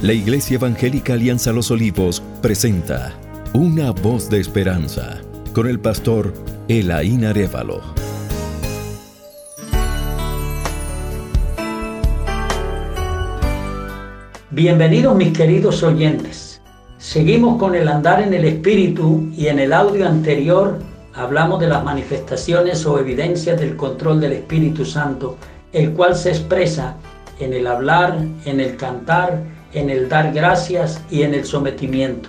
La Iglesia Evangélica Alianza Los Olivos presenta Una voz de esperanza con el pastor Elaín Arevalo. Bienvenidos mis queridos oyentes. Seguimos con el andar en el Espíritu y en el audio anterior hablamos de las manifestaciones o evidencias del control del Espíritu Santo, el cual se expresa en el hablar, en el cantar, en el dar gracias y en el sometimiento.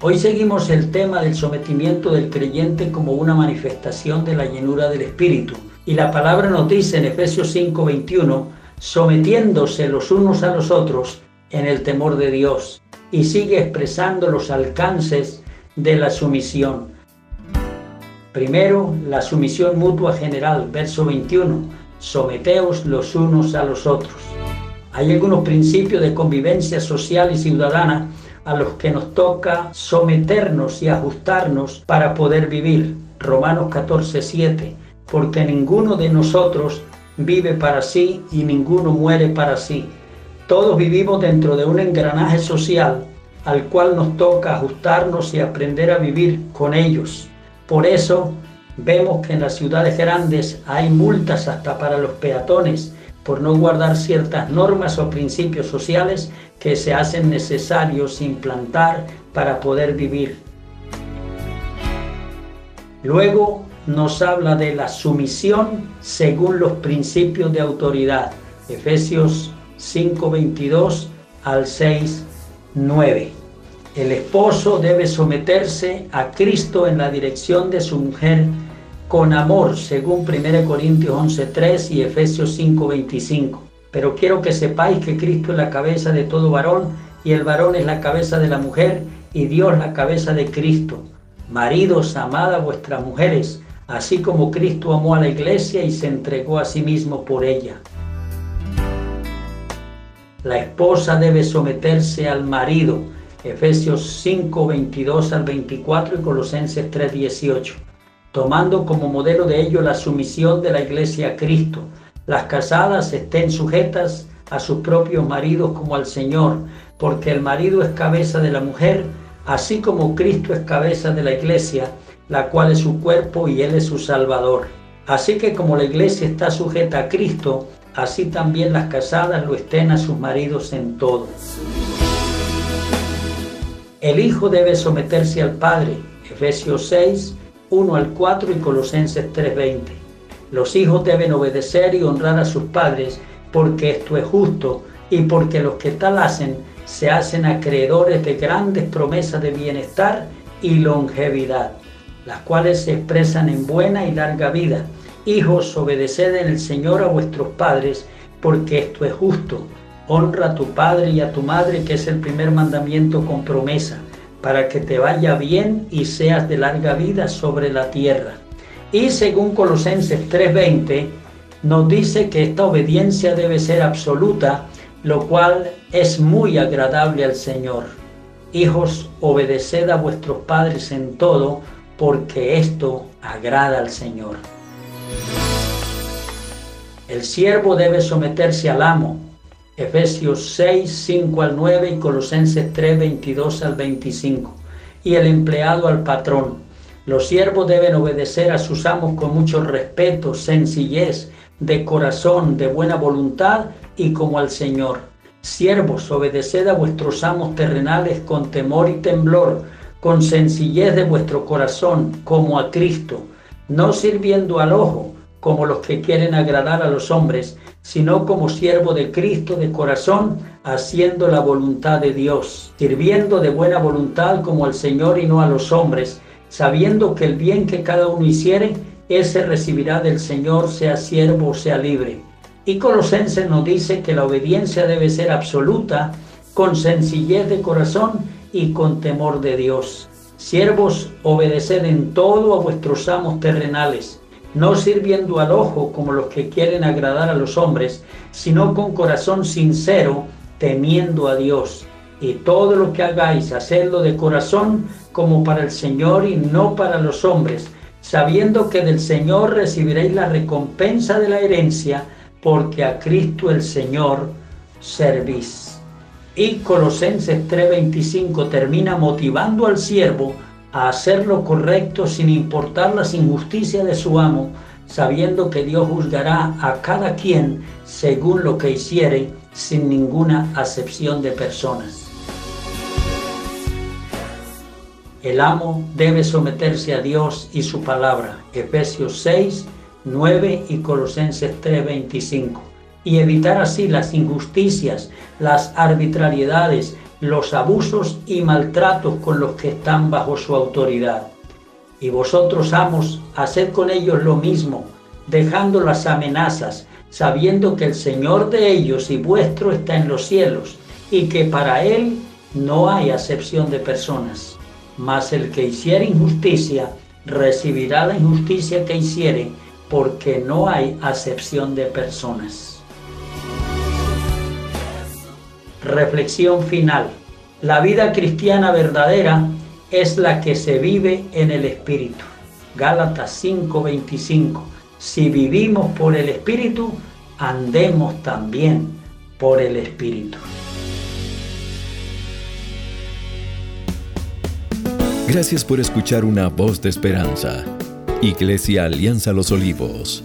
Hoy seguimos el tema del sometimiento del creyente como una manifestación de la llenura del Espíritu. Y la palabra nos dice en Efesios 5:21, sometiéndose los unos a los otros en el temor de Dios. Y sigue expresando los alcances de la sumisión. Primero, la sumisión mutua general, verso 21, someteos los unos a los otros. Hay algunos principios de convivencia social y ciudadana a los que nos toca someternos y ajustarnos para poder vivir. Romanos 14, 7. Porque ninguno de nosotros vive para sí y ninguno muere para sí. Todos vivimos dentro de un engranaje social al cual nos toca ajustarnos y aprender a vivir con ellos. Por eso vemos que en las ciudades grandes hay multas hasta para los peatones por no guardar ciertas normas o principios sociales que se hacen necesarios implantar para poder vivir. Luego nos habla de la sumisión según los principios de autoridad. Efesios 5:22 al 6:9. El esposo debe someterse a Cristo en la dirección de su mujer con amor, según 1 Corintios 11.3 y Efesios 5.25. Pero quiero que sepáis que Cristo es la cabeza de todo varón y el varón es la cabeza de la mujer y Dios la cabeza de Cristo. Maridos, amad a vuestras mujeres, así como Cristo amó a la iglesia y se entregó a sí mismo por ella. La esposa debe someterse al marido, Efesios 5, 22 al 24 y Colosenses 3, 18 tomando como modelo de ello la sumisión de la iglesia a Cristo. Las casadas estén sujetas a sus propios maridos como al Señor, porque el marido es cabeza de la mujer, así como Cristo es cabeza de la iglesia, la cual es su cuerpo y Él es su Salvador. Así que como la iglesia está sujeta a Cristo, así también las casadas lo estén a sus maridos en todo. El Hijo debe someterse al Padre, Efesios 6, 1 al 4 y Colosenses 3:20. Los hijos deben obedecer y honrar a sus padres porque esto es justo y porque los que tal hacen se hacen acreedores de grandes promesas de bienestar y longevidad, las cuales se expresan en buena y larga vida. Hijos, obedeced en el Señor a vuestros padres, porque esto es justo. Honra a tu padre y a tu madre, que es el primer mandamiento con promesa para que te vaya bien y seas de larga vida sobre la tierra. Y según Colosenses 3:20, nos dice que esta obediencia debe ser absoluta, lo cual es muy agradable al Señor. Hijos, obedeced a vuestros padres en todo, porque esto agrada al Señor. El siervo debe someterse al amo, Efesios 6, 5 al 9 y Colosenses 3, 22 al 25. Y el empleado al patrón. Los siervos deben obedecer a sus amos con mucho respeto, sencillez, de corazón, de buena voluntad y como al Señor. Siervos, obedeced a vuestros amos terrenales con temor y temblor, con sencillez de vuestro corazón, como a Cristo, no sirviendo al ojo, como los que quieren agradar a los hombres, sino como siervo de Cristo de corazón, haciendo la voluntad de Dios, sirviendo de buena voluntad como al Señor y no a los hombres, sabiendo que el bien que cada uno hiciere, ese recibirá del Señor, sea siervo o sea libre. Y Colosenses nos dice que la obediencia debe ser absoluta, con sencillez de corazón y con temor de Dios. Siervos, obedeced en todo a vuestros amos terrenales no sirviendo al ojo como los que quieren agradar a los hombres, sino con corazón sincero, temiendo a Dios. Y todo lo que hagáis, hacedlo de corazón como para el Señor y no para los hombres, sabiendo que del Señor recibiréis la recompensa de la herencia, porque a Cristo el Señor servís. Y Colosenses 3:25 termina motivando al siervo a hacer lo correcto sin importar las injusticias de su amo, sabiendo que Dios juzgará a cada quien según lo que hiciere, sin ninguna acepción de personas. El amo debe someterse a Dios y su palabra. Efesios 6, 9 y Colosenses 3, 25. Y evitar así las injusticias, las arbitrariedades, los abusos y maltratos con los que están bajo su autoridad. Y vosotros, amos, haced con ellos lo mismo, dejando las amenazas, sabiendo que el Señor de ellos y vuestro está en los cielos, y que para Él no hay acepción de personas. Mas el que hiciere injusticia, recibirá la injusticia que hiciere, porque no hay acepción de personas. Reflexión final. La vida cristiana verdadera es la que se vive en el Espíritu. Gálatas 5:25. Si vivimos por el Espíritu, andemos también por el Espíritu. Gracias por escuchar una voz de esperanza. Iglesia Alianza Los Olivos